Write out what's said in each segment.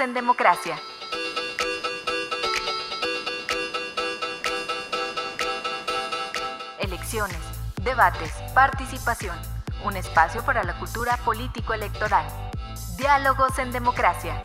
En Democracia. Elecciones, debates, participación. Un espacio para la cultura político-electoral. Diálogos en Democracia.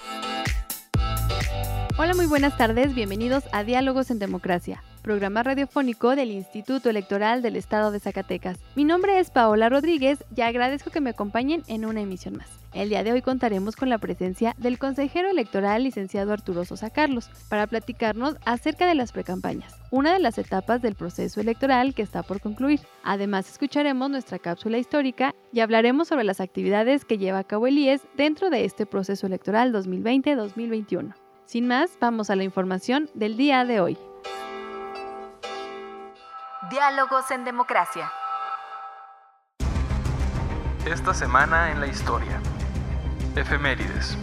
Hola, muy buenas tardes. Bienvenidos a Diálogos en Democracia, programa radiofónico del Instituto Electoral del Estado de Zacatecas. Mi nombre es Paola Rodríguez y agradezco que me acompañen en una emisión más. El día de hoy contaremos con la presencia del consejero electoral licenciado Arturo Sosa Carlos para platicarnos acerca de las precampañas, una de las etapas del proceso electoral que está por concluir. Además escucharemos nuestra cápsula histórica y hablaremos sobre las actividades que lleva a cabo el IES dentro de este proceso electoral 2020-2021. Sin más, vamos a la información del día de hoy. Diálogos en Democracia. Esta semana en la historia. Efemérides.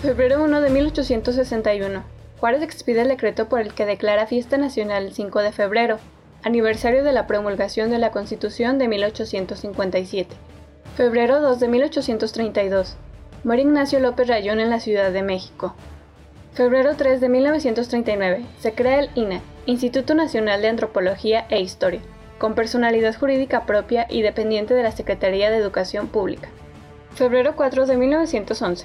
Febrero 1 de 1861. Juárez expide el decreto por el que declara fiesta nacional el 5 de febrero, aniversario de la promulgación de la Constitución de 1857. Febrero 2 de 1832. Muere Ignacio López Rayón en la Ciudad de México. Febrero 3 de 1939. Se crea el INE, Instituto Nacional de Antropología e Historia con personalidad jurídica propia y dependiente de la Secretaría de Educación Pública. Febrero 4 de 1911.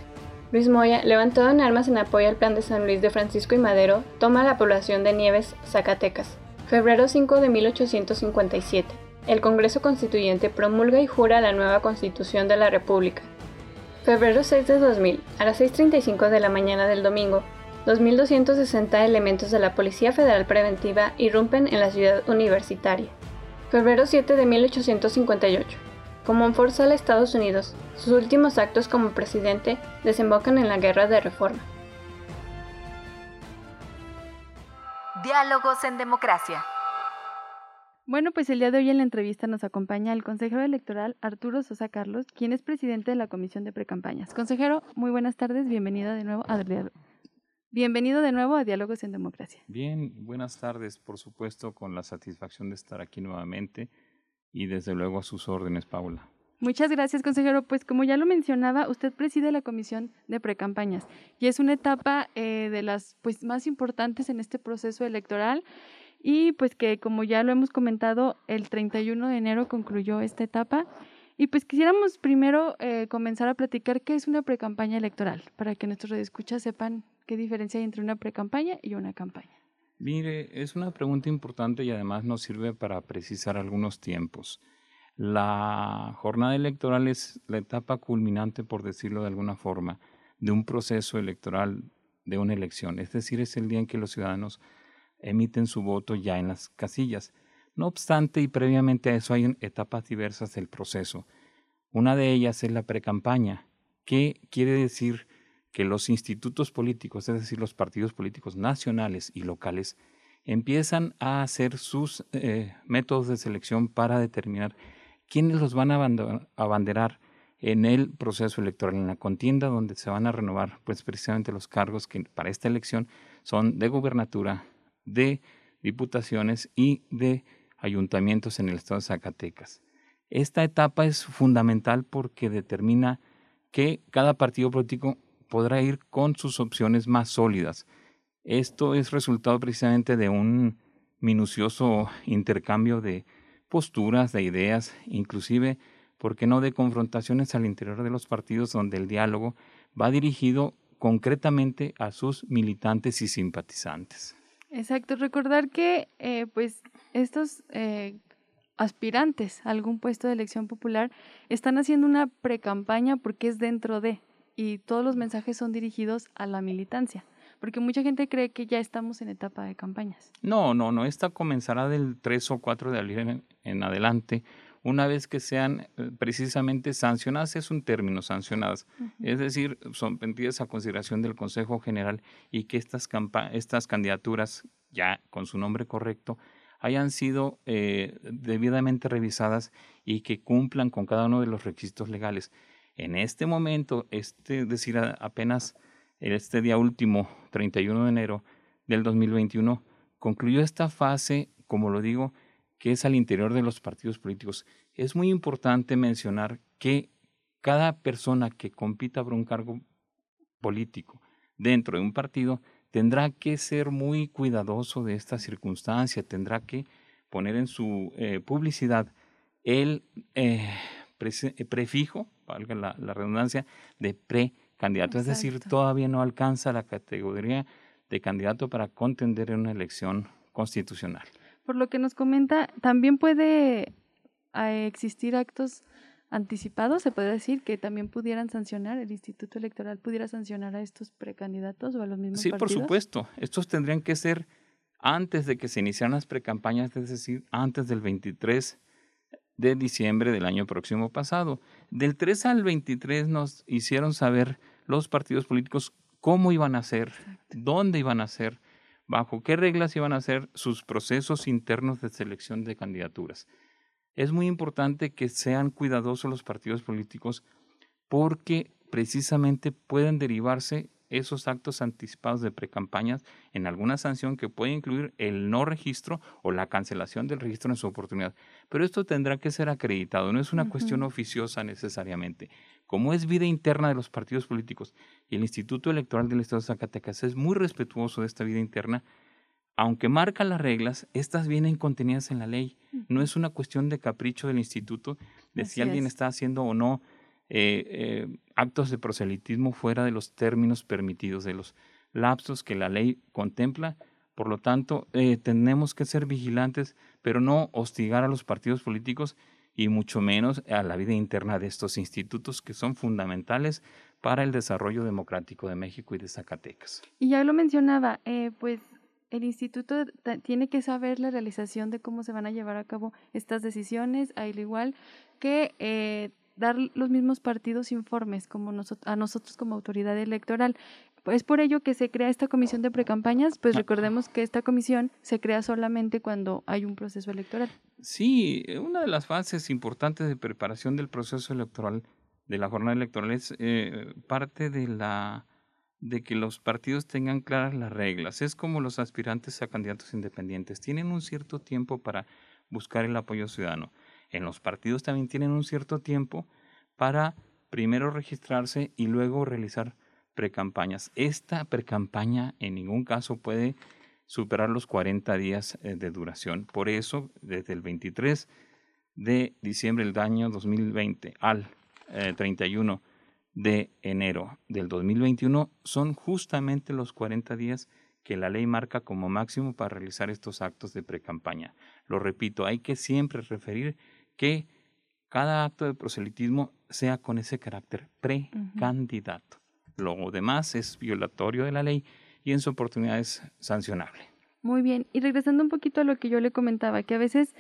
Luis Moya, levantado en armas en apoyo al plan de San Luis de Francisco y Madero, toma la población de Nieves, Zacatecas. Febrero 5 de 1857. El Congreso Constituyente promulga y jura la nueva Constitución de la República. Febrero 6 de 2000. A las 6.35 de la mañana del domingo, 2.260 elementos de la Policía Federal Preventiva irrumpen en la ciudad universitaria. Febrero 7 de 1858. Comonfort sale a Estados Unidos. Sus últimos actos como presidente desembocan en la Guerra de Reforma. Diálogos en Democracia. Bueno, pues el día de hoy en la entrevista nos acompaña el consejero electoral Arturo Sosa Carlos, quien es presidente de la Comisión de Precampañas. Consejero, muy buenas tardes, bienvenido de nuevo a Bienvenido de nuevo a Diálogos en Democracia. Bien, buenas tardes, por supuesto, con la satisfacción de estar aquí nuevamente y desde luego a sus órdenes, Paula. Muchas gracias, consejero. Pues como ya lo mencionaba, usted preside la Comisión de Precampañas y es una etapa eh, de las pues, más importantes en este proceso electoral y pues que como ya lo hemos comentado, el 31 de enero concluyó esta etapa. Y pues quisiéramos primero eh, comenzar a platicar qué es una precampaña electoral, para que nuestros escuchas sepan qué diferencia hay entre una precampaña y una campaña. Mire, es una pregunta importante y además nos sirve para precisar algunos tiempos. La jornada electoral es la etapa culminante, por decirlo de alguna forma, de un proceso electoral de una elección. Es decir, es el día en que los ciudadanos emiten su voto ya en las casillas. No obstante, y previamente a eso hay etapas diversas del proceso. Una de ellas es la precampaña, que quiere decir que los institutos políticos, es decir, los partidos políticos nacionales y locales, empiezan a hacer sus eh, métodos de selección para determinar quiénes los van a abanderar en el proceso electoral, en la contienda donde se van a renovar pues precisamente los cargos que para esta elección son de gubernatura, de diputaciones y de ayuntamientos en el estado de Zacatecas. Esta etapa es fundamental porque determina que cada partido político podrá ir con sus opciones más sólidas. Esto es resultado precisamente de un minucioso intercambio de posturas, de ideas, inclusive, ¿por qué no?, de confrontaciones al interior de los partidos donde el diálogo va dirigido concretamente a sus militantes y simpatizantes. Exacto, recordar que eh, pues estos eh, aspirantes a algún puesto de elección popular están haciendo una precampaña porque es dentro de y todos los mensajes son dirigidos a la militancia Porque mucha gente cree que ya estamos en etapa de campañas. No, no, no. Esta comenzará del 3 o 4 de abril en, adelante. Una vez que sean eh, precisamente sancionadas, es un término, sancionadas, es decir, sometidas a consideración del Consejo General y que estas, estas candidaturas, ya con su nombre correcto, hayan sido eh, debidamente revisadas y que cumplan con cada uno de los requisitos legales. En este momento, este, es decir, apenas este día último, 31 de enero del 2021, concluyó esta fase, como lo digo, que es al interior de los partidos políticos. Es muy importante mencionar que cada persona que compita por un cargo político dentro de un partido tendrá que ser muy cuidadoso de esta circunstancia, tendrá que poner en su eh, publicidad el eh, eh, prefijo, valga la, redundancia, de precandidato. Es decir, todavía no alcanza la categoría de candidato para contender en una elección constitucional. Por lo que nos comenta, también puede existir actos anticipados, se puede decir que también pudieran sancionar, el Instituto Electoral pudiera sancionar a estos precandidatos o a los mismos sí, partidos. Sí, por supuesto. Estos tendrían que ser antes de que se iniciaran las precampañas, es decir, antes del 23 de diciembre del año próximo pasado. Del 3 al 23 nos hicieron saber los partidos políticos cómo iban a ser, dónde iban a ser, bajo qué reglas iban a ser sus procesos internos de selección de candidaturas es muy importante que sean cuidadosos los partidos políticos porque precisamente pueden derivarse esos actos anticipados de precampañas en alguna sanción que puede incluir el no registro o la cancelación del registro en su oportunidad. Pero esto tendrá que ser acreditado, no es una cuestión oficiosa necesariamente. Como es vida interna de los partidos políticos y el Instituto Electoral del Estado de Zacatecas es muy respetuoso de esta vida interna, aunque marca las reglas, estas vienen contenidas en la ley. No es una cuestión de capricho del instituto de si alguien está haciendo o no eh, eh, actos de proselitismo fuera de los términos permitidos, de los lapsos que la ley contempla. Por lo tanto, eh, tenemos que ser vigilantes, pero no hostigar a los partidos políticos y mucho menos a la vida interna de estos institutos que son fundamentales para el desarrollo democrático de México y de Zacatecas. Y ya lo mencionaba, pues el instituto tiene que saber la realización de cómo se van a llevar a cabo estas decisiones, al igual que eh, dar los mismos partidos informes como a nosotros como autoridad electoral. Es por ello que se crea esta comisión de precampañas, pues ah. recordemos que esta comisión se crea solamente cuando hay un proceso electoral. Sí, una de las fases importantes de preparación del proceso electoral, de la jornada electoral, es eh, parte de la de que los partidos tengan claras las reglas. Es como los aspirantes a candidatos independientes. Tienen un cierto tiempo para buscar el apoyo ciudadano. En los partidos también tienen un cierto tiempo para primero registrarse y luego realizar precampañas. Esta precampaña en ningún caso puede superar los 40 días eh, de duración. Por eso, desde el 23 de diciembre del año 2020 al 31 eh, de enero del 2021 son justamente los 40 días que la ley marca como máximo para realizar estos actos de precampaña. Lo repito, hay que siempre referir que cada acto de proselitismo sea con ese carácter precandidato. Lo demás es violatorio de la ley y en su oportunidad es sancionable. Muy bien, y regresando un poquito a lo que yo le comentaba, que a veces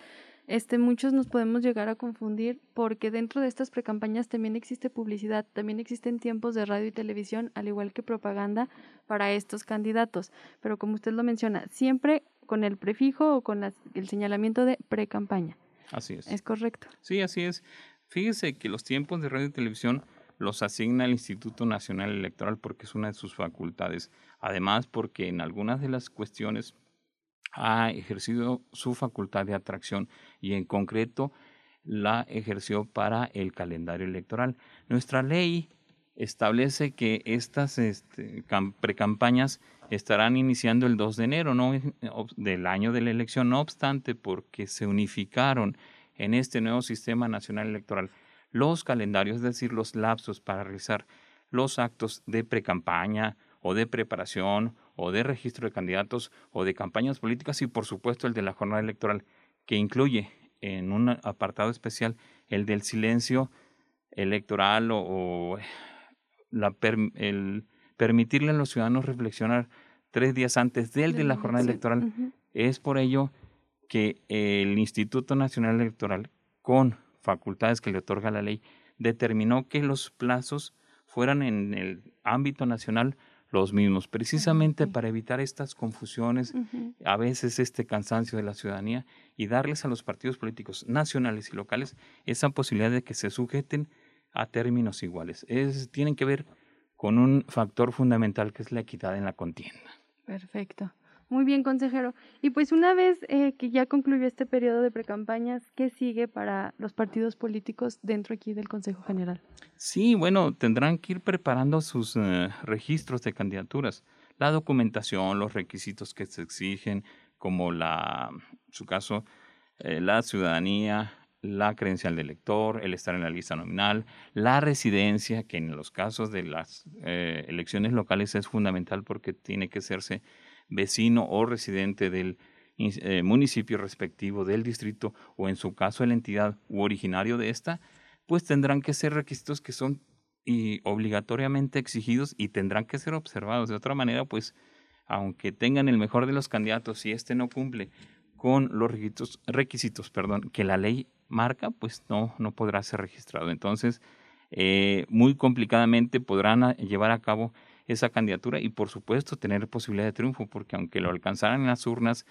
este, muchos nos podemos llegar a confundir porque dentro de estas precampañas también existe publicidad, también existen tiempos de radio y televisión, al igual que propaganda para estos candidatos. Pero como usted lo menciona, siempre con el prefijo o con el señalamiento de precampaña. Así es. ¿Es correcto? Sí, así es. Fíjese que los tiempos de radio y televisión los asigna el Instituto Nacional Electoral porque es una de sus facultades. Además, porque en algunas de las cuestiones ha ejercido su facultad de atracción y en concreto la ejerció para el calendario electoral. Nuestra ley establece que estas este, precampañas estarán iniciando el 2 de enero del año de la elección, no obstante, porque se unificaron en este nuevo sistema nacional electoral los calendarios, es decir, los lapsos para realizar los actos de precampaña o de preparación o de registro de candidatos o de campañas políticas y por supuesto el de la jornada electoral que incluye en un apartado especial el del silencio electoral o, la el permitirle a los ciudadanos reflexionar tres días antes del de la jornada electoral. Es por ello que el Instituto Nacional Electoral, con facultades que le otorga la ley, determinó que los plazos fueran en el ámbito nacional los mismos, precisamente para evitar estas confusiones, a veces este cansancio de la ciudadanía y darles a los partidos políticos nacionales y locales esa posibilidad de que se sujeten a términos iguales. Es, tienen que ver con un factor fundamental que es la equidad en la contienda. Perfecto. Muy bien, consejero. Y pues una vez eh, que ya concluyó este periodo de precampañas, ¿qué sigue para los partidos políticos dentro aquí del Consejo General? Sí, bueno, tendrán que ir preparando sus eh, registros de candidaturas, la documentación, los requisitos que se exigen, como la, en su caso, eh, la ciudadanía, la credencial de elector, el estar en la lista nominal, la residencia, que en los casos de las elecciones locales es fundamental porque tiene que hacerse vecino o residente del eh, municipio respectivo, del distrito o en su caso la entidad u originario de esta, pues tendrán que ser requisitos que son obligatoriamente exigidos y tendrán que ser observados. De otra manera, pues, aunque tengan el mejor de los candidatos, si éste no cumple con los requisitos, requisitos perdón, que la ley marca, pues no, no podrá ser registrado. Entonces, eh, muy complicadamente podrán llevar a cabo esa candidatura y por supuesto tener posibilidad de triunfo, porque aunque lo alcanzaran en las urnas,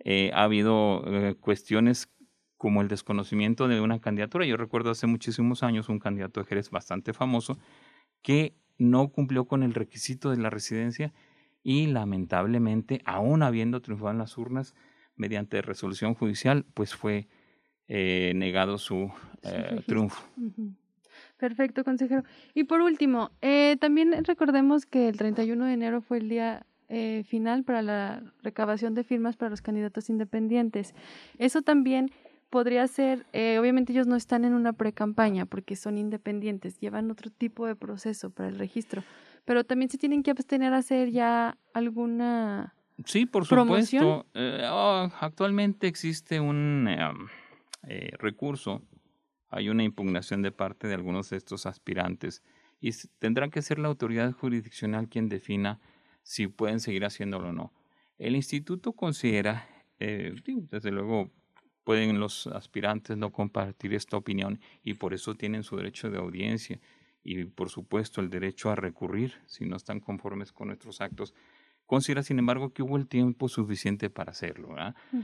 eh, ha habido eh, cuestiones como el desconocimiento de una candidatura. Yo recuerdo hace muchísimos años un candidato de Jerez bastante famoso que no cumplió con el requisito de la residencia y lamentablemente, aún habiendo triunfado en las urnas mediante resolución judicial, pues fue eh, negado su triunfo. Perfecto, consejero. Y por último, eh, también recordemos que el 31 de enero fue el día eh, final para la recabación de firmas para los candidatos independientes. Eso también podría ser, eh, obviamente ellos no están en una pre-campaña porque son independientes, llevan otro tipo de proceso para el registro, pero también se tienen que abstener a hacer ya alguna... Sí, por supuesto. Oh, actualmente existe un recurso hay una impugnación de parte de algunos de estos aspirantes y tendrá que ser la autoridad jurisdiccional quien defina si pueden seguir haciéndolo o no. El instituto considera, eh, desde luego, pueden los aspirantes no compartir esta opinión y por eso tienen su derecho de audiencia y, por supuesto, el derecho a recurrir si no están conformes con nuestros actos Considera, sin embargo, que hubo el tiempo suficiente para hacerlo.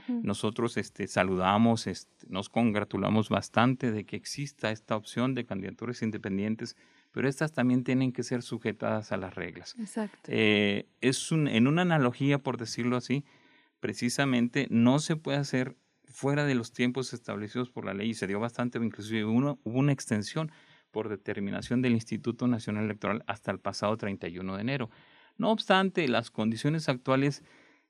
Nosotros este, saludamos, este, nos congratulamos bastante de que exista esta opción de candidaturas independientes, pero estas también tienen que ser sujetadas a las reglas. Exacto. Eh, es un, en una analogía, por decirlo así, precisamente no se puede hacer fuera de los tiempos establecidos por la ley y se dio bastante, inclusive hubo una extensión por determinación del Instituto Nacional Electoral hasta el pasado 31 de enero. No obstante, las condiciones actuales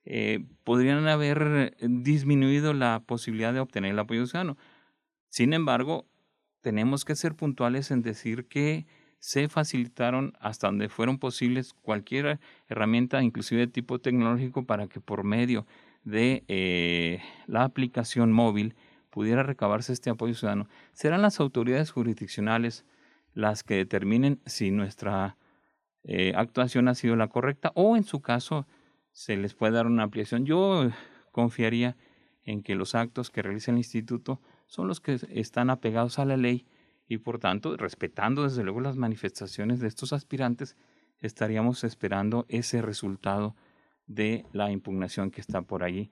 eh, podrían haber disminuido la posibilidad de obtener el apoyo ciudadano. Sin embargo, tenemos que ser puntuales en decir que se facilitaron hasta donde fueron posibles cualquier herramienta, inclusive de tipo tecnológico, para que por medio de eh, la aplicación móvil pudiera recabarse este apoyo ciudadano. Serán las autoridades jurisdiccionales las que determinen si nuestra eh, actuación ha sido la correcta o en su caso se les puede dar una ampliación. Yo confiaría en que los actos que realiza el instituto son los que están apegados a la ley y por tanto, respetando desde luego las manifestaciones de estos aspirantes, estaríamos esperando ese resultado de la impugnación que está por allí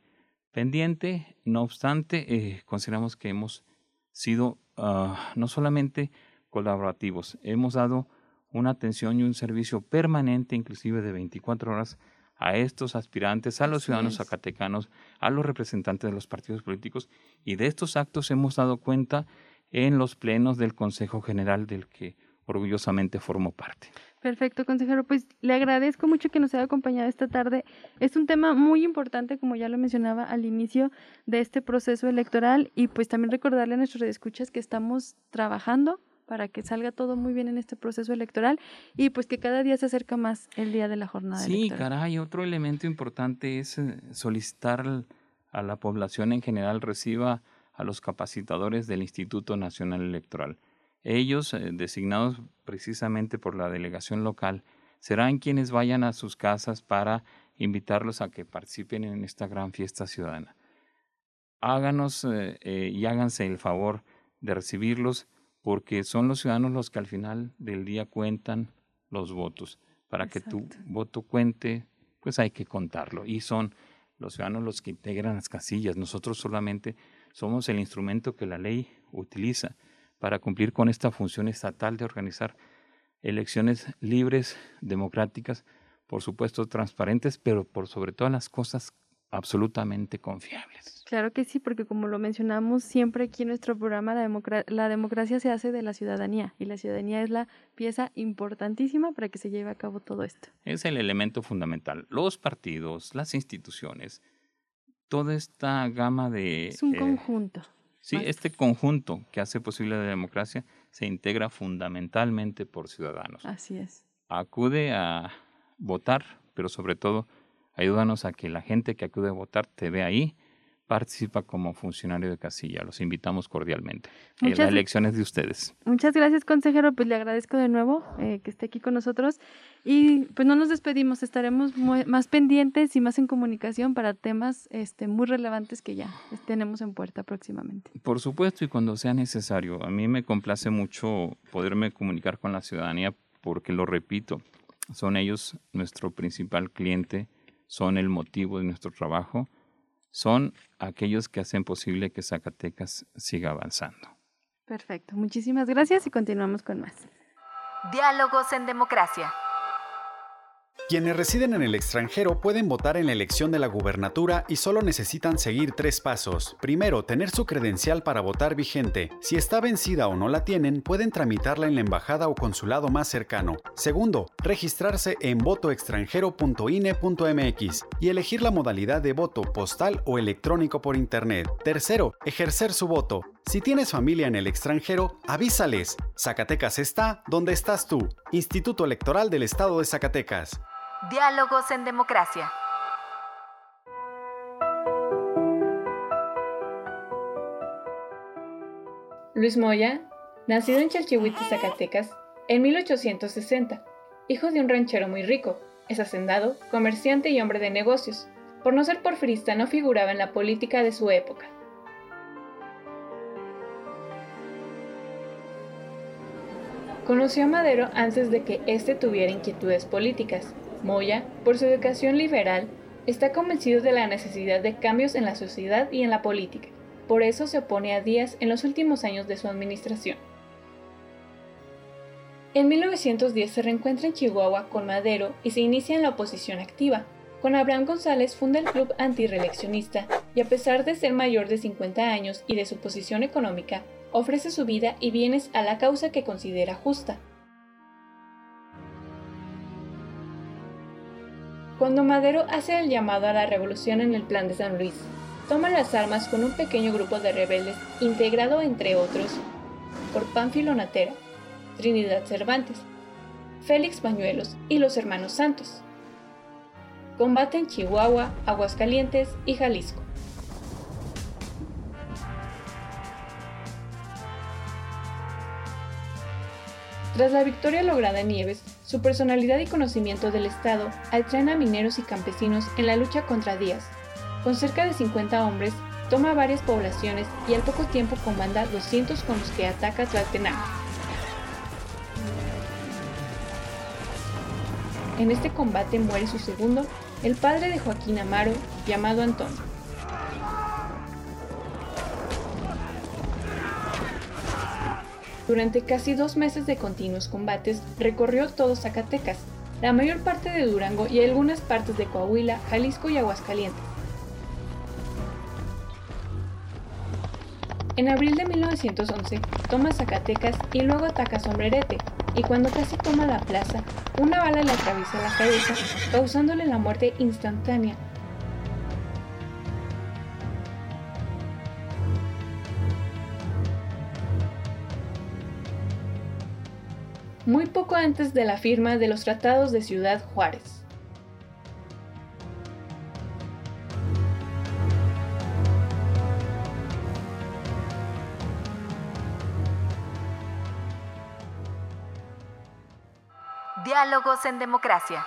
pendiente. No obstante, eh, consideramos que hemos sido ah, no solamente colaborativos, hemos dado una atención y un servicio permanente, inclusive de 24 horas, a estos aspirantes, a los ciudadanos zacatecanos, a los representantes de los partidos políticos, y de estos actos hemos dado cuenta en los plenos del Consejo General del que orgullosamente formo parte. Perfecto, consejero. Pues le agradezco mucho que nos haya acompañado esta tarde. Es un tema muy importante, como ya lo mencionaba al inicio de este proceso electoral, y pues también recordarle a nuestros escuchas que estamos trabajando para que salga todo muy bien en este proceso electoral y pues que cada día se acerca más el día de la jornada sí, electoral. Sí, caray, otro elemento importante es eh, solicitar a la población en general reciba a los capacitadores del Instituto Nacional Electoral. Ellos, eh, designados precisamente por la delegación local, serán quienes vayan a sus casas para invitarlos a que participen en esta gran fiesta ciudadana. Háganos eh, eh, y háganse el favor de recibirlos porque son los ciudadanos los que al final del día cuentan los votos. Para que tu voto cuente, pues hay que contarlo. Y son los ciudadanos los que integran las casillas. Nosotros solamente somos el instrumento que la ley utiliza para cumplir con esta función estatal de organizar elecciones libres, democráticas, por supuesto transparentes, pero por sobre todas las cosas absolutamente confiables. Claro que sí, porque como lo mencionamos siempre aquí en nuestro programa, la, la, democracia se hace de la ciudadanía y la ciudadanía es la pieza importantísima para que se lleve a cabo todo esto. Es el elemento fundamental. Los partidos, las instituciones, toda esta gama de... Es un eh, conjunto. Sí, este conjunto que hace posible la democracia se integra fundamentalmente por ciudadanos. Así es. Acude a votar, pero sobre todo ayúdanos a que la gente que acude a votar te vea ahí, participa como funcionario de casilla. Los invitamos cordialmente. Eh, la elección es de ustedes. Muchas gracias, consejero. Pues le agradezco de nuevo eh, que esté aquí con nosotros. Y pues no nos despedimos, estaremos más pendientes y más en comunicación para temas este, muy relevantes que ya tenemos en puerta próximamente. Por supuesto, y cuando sea necesario. A mí me complace mucho poderme comunicar con la ciudadanía porque, lo repito, son ellos nuestro principal cliente, son el motivo de nuestro trabajo, son aquellos que hacen posible que Zacatecas siga avanzando. Perfecto, muchísimas gracias y continuamos con más. Diálogos en democracia. Quienes residen en el extranjero pueden votar en la elección de la gubernatura y solo necesitan seguir tres pasos. Primero, tener su credencial para votar vigente. Si está vencida o no la tienen, pueden tramitarla en la embajada o consulado más cercano. Segundo, registrarse en votoextranjero.ine.mx y elegir la modalidad de voto postal o electrónico por internet. Tercero, ejercer su voto. Si tienes familia en el extranjero, avísales. Zacatecas está donde estás tú. Instituto Electoral del Estado de Zacatecas. Diálogos en democracia. Luis Moya, nacido en Chalchihuitl, Zacatecas, en 1860, hijo de un ranchero muy rico, es hacendado, comerciante y hombre de negocios. Por no ser porfirista no figuraba en la política de su época. Conoció a Madero antes de que éste tuviera inquietudes políticas. Moya, por su educación liberal, está convencido de la necesidad de cambios en la sociedad y en la política. Por eso se opone a Díaz en los últimos años de su administración. En 1910 se reencuentra en Chihuahua con Madero y se inicia en la oposición activa. Con Abraham González funda el Club Antireeleccionista y a pesar de ser mayor de 50 años y de su posición económica, ofrece su vida y bienes a la causa que considera justa. Cuando Madero hace el llamado a la revolución en el Plan de San Luis, toma las armas con un pequeño grupo de rebeldes integrado, entre otros, por Pánfilo Natera, Trinidad Cervantes, Félix Bañuelos y los hermanos Santos. Combate en Chihuahua, Aguascalientes y Jalisco. Tras la victoria lograda en Nieves, su personalidad y conocimiento del Estado atraen a mineros y campesinos en la lucha contra Díaz. Con cerca de 50 hombres, toma varias poblaciones y al poco tiempo comanda 200 con los que ataca Tlaltenango. En este combate muere su segundo, el padre de Joaquín Amaro, llamado Antonio. Durante casi dos meses de continuos combates, recorrió todo Zacatecas, la mayor parte de Durango y algunas partes de Coahuila, Jalisco y Aguascalientes. En abril de 1911 toma Zacatecas y luego ataca Sombrerete, y cuando casi toma la plaza, una bala le atraviesa la cabeza, causándole la muerte instantánea muy poco antes de la firma de los tratados de Ciudad Juárez. Diálogos en democracia.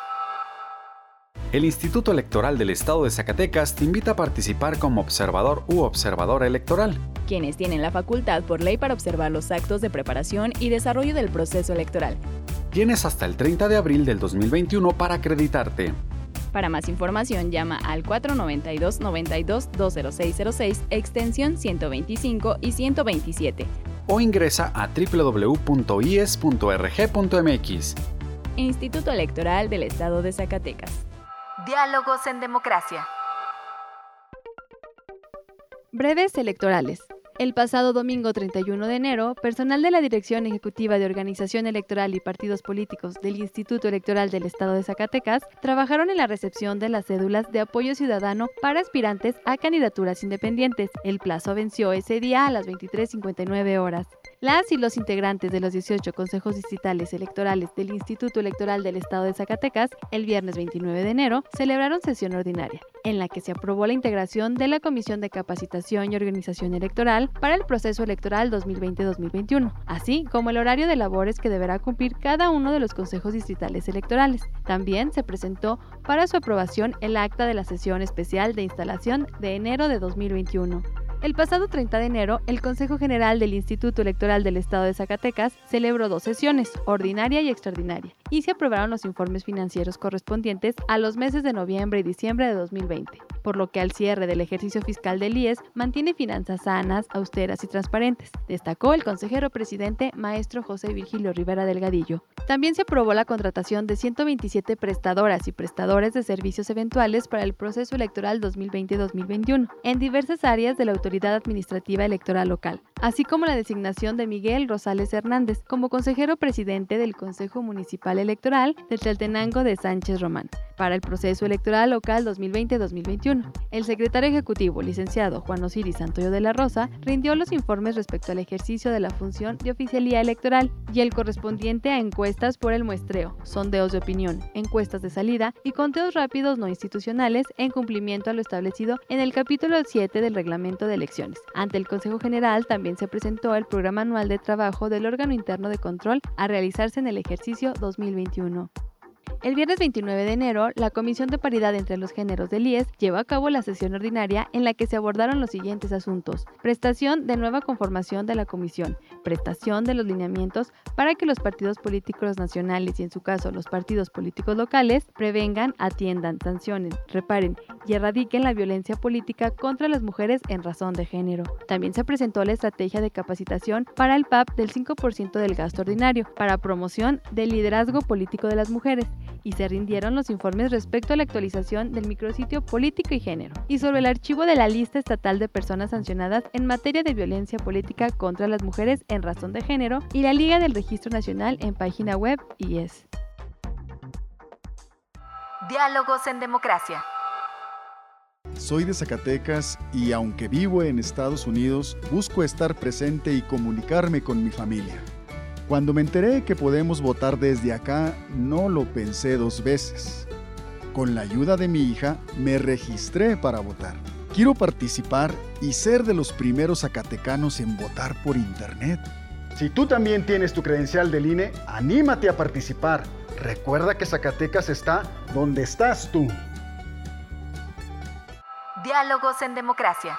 El Instituto Electoral del Estado de Zacatecas te invita a participar como observador u observadora electoral. Quienes tienen la facultad por ley para observar los actos de preparación y desarrollo del proceso electoral. Tienes hasta el 30 de abril del 2021 para acreditarte. Para más información llama al 492 92 20606 extensión 125 y 127 o ingresa a www.ies.rg.mx. Instituto Electoral del Estado de Zacatecas. Diálogos en democracia. Breves electorales. El pasado domingo 31 de enero, personal de la Dirección Ejecutiva de Organización Electoral y Partidos Políticos del Instituto Electoral del Estado de Zacatecas trabajaron en la recepción de las cédulas de apoyo ciudadano para aspirantes a candidaturas independientes. El plazo venció ese día a las 23.59 horas. Las y los integrantes de los 18 consejos distritales electorales del Instituto Electoral del Estado de Zacatecas, el viernes 29 de enero, celebraron sesión ordinaria, en la que se aprobó la integración de la Comisión de Capacitación y Organización Electoral para el proceso electoral 2020-2021, así como el horario de labores que deberá cumplir cada uno de los consejos distritales electorales. También se presentó para su aprobación el acta de la sesión especial de instalación de enero de 2021. El pasado 30 de enero, el Consejo General del Instituto Electoral del Estado de Zacatecas celebró dos sesiones, ordinaria y extraordinaria, y se aprobaron los informes financieros correspondientes a los meses de noviembre y diciembre de 2020, por lo que al cierre del ejercicio fiscal del IES mantiene finanzas sanas, austeras y transparentes, destacó el consejero presidente maestro José Virgilio Rivera Delgadillo. También se aprobó la contratación de 127 prestadoras y prestadores de servicios eventuales para el proceso electoral 2020-2021 en diversas áreas de la autoridad Administrativa Electoral Local, así como la designación de Miguel Rosales Hernández como consejero presidente del Consejo Municipal Electoral de Tlaltenango de Sánchez Román para el proceso electoral local 2020-2021. El secretario ejecutivo, licenciado Juan Osiris Santoyo de la Rosa, rindió los informes respecto al ejercicio de la función de oficialía electoral y el correspondiente a encuestas por el muestreo, sondeos de opinión, encuestas de salida y conteos rápidos no institucionales en cumplimiento a lo establecido en el capítulo 7 del reglamento de Ante el Consejo General también se presentó el programa anual de trabajo del órgano interno de control a realizarse en el ejercicio 2021. El viernes 29 de enero, la Comisión de Paridad entre los Géneros del IES llevó a cabo la sesión ordinaria en la que se abordaron los siguientes asuntos. Prestación de nueva conformación de la Comisión, prestación de los lineamientos para que los partidos políticos nacionales y en su caso los partidos políticos locales prevengan, atiendan, sancionen, reparen y erradiquen la violencia política contra las mujeres en razón de género. También se presentó la estrategia de capacitación para el PAP del 5% del gasto ordinario, para promoción del liderazgo político de las mujeres y se rindieron los informes respecto a la actualización del micrositio Político y Género y sobre el archivo de la lista estatal de personas sancionadas en materia de violencia política contra las mujeres en razón de género y la Liga del Registro Nacional en página web IES. Diálogos en democracia. Soy de Zacatecas y aunque vivo en Estados Unidos, busco estar presente y comunicarme con mi familia. Cuando me enteré que podemos votar desde acá, no lo pensé dos veces. Con la ayuda de mi hija, me registré para votar. Quiero participar y ser de los primeros zacatecanos en votar por Internet. Si tú también tienes tu credencial del INE, anímate a participar. Recuerda que Zacatecas está donde estás tú. Diálogos en democracia.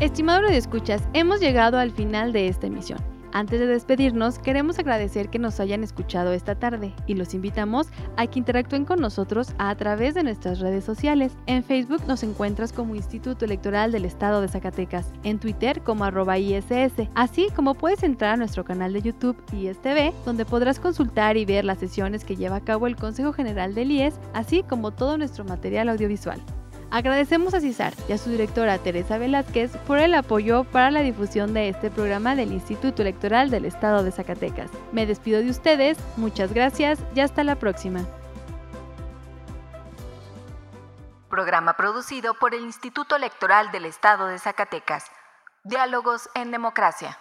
Estimado Radio Escuchas, hemos llegado al final de esta emisión. Antes de despedirnos, queremos agradecer que nos hayan escuchado esta tarde y los invitamos a que interactúen con nosotros a través de nuestras redes sociales. En Facebook nos encuentras como Instituto Electoral del Estado de Zacatecas, en Twitter como arroba ISS, así como puedes entrar a nuestro canal de YouTube ISTV, donde podrás consultar y ver las sesiones que lleva a cabo el Consejo General del IES, así como todo nuestro material audiovisual. Agradecemos a CISAR y a su directora Teresa Velázquez por el apoyo para la difusión de este programa del Instituto Electoral del Estado de Zacatecas. Me despido de ustedes, muchas gracias y hasta la próxima. Programa producido por el Instituto Electoral del Estado de Zacatecas. Diálogos en Democracia.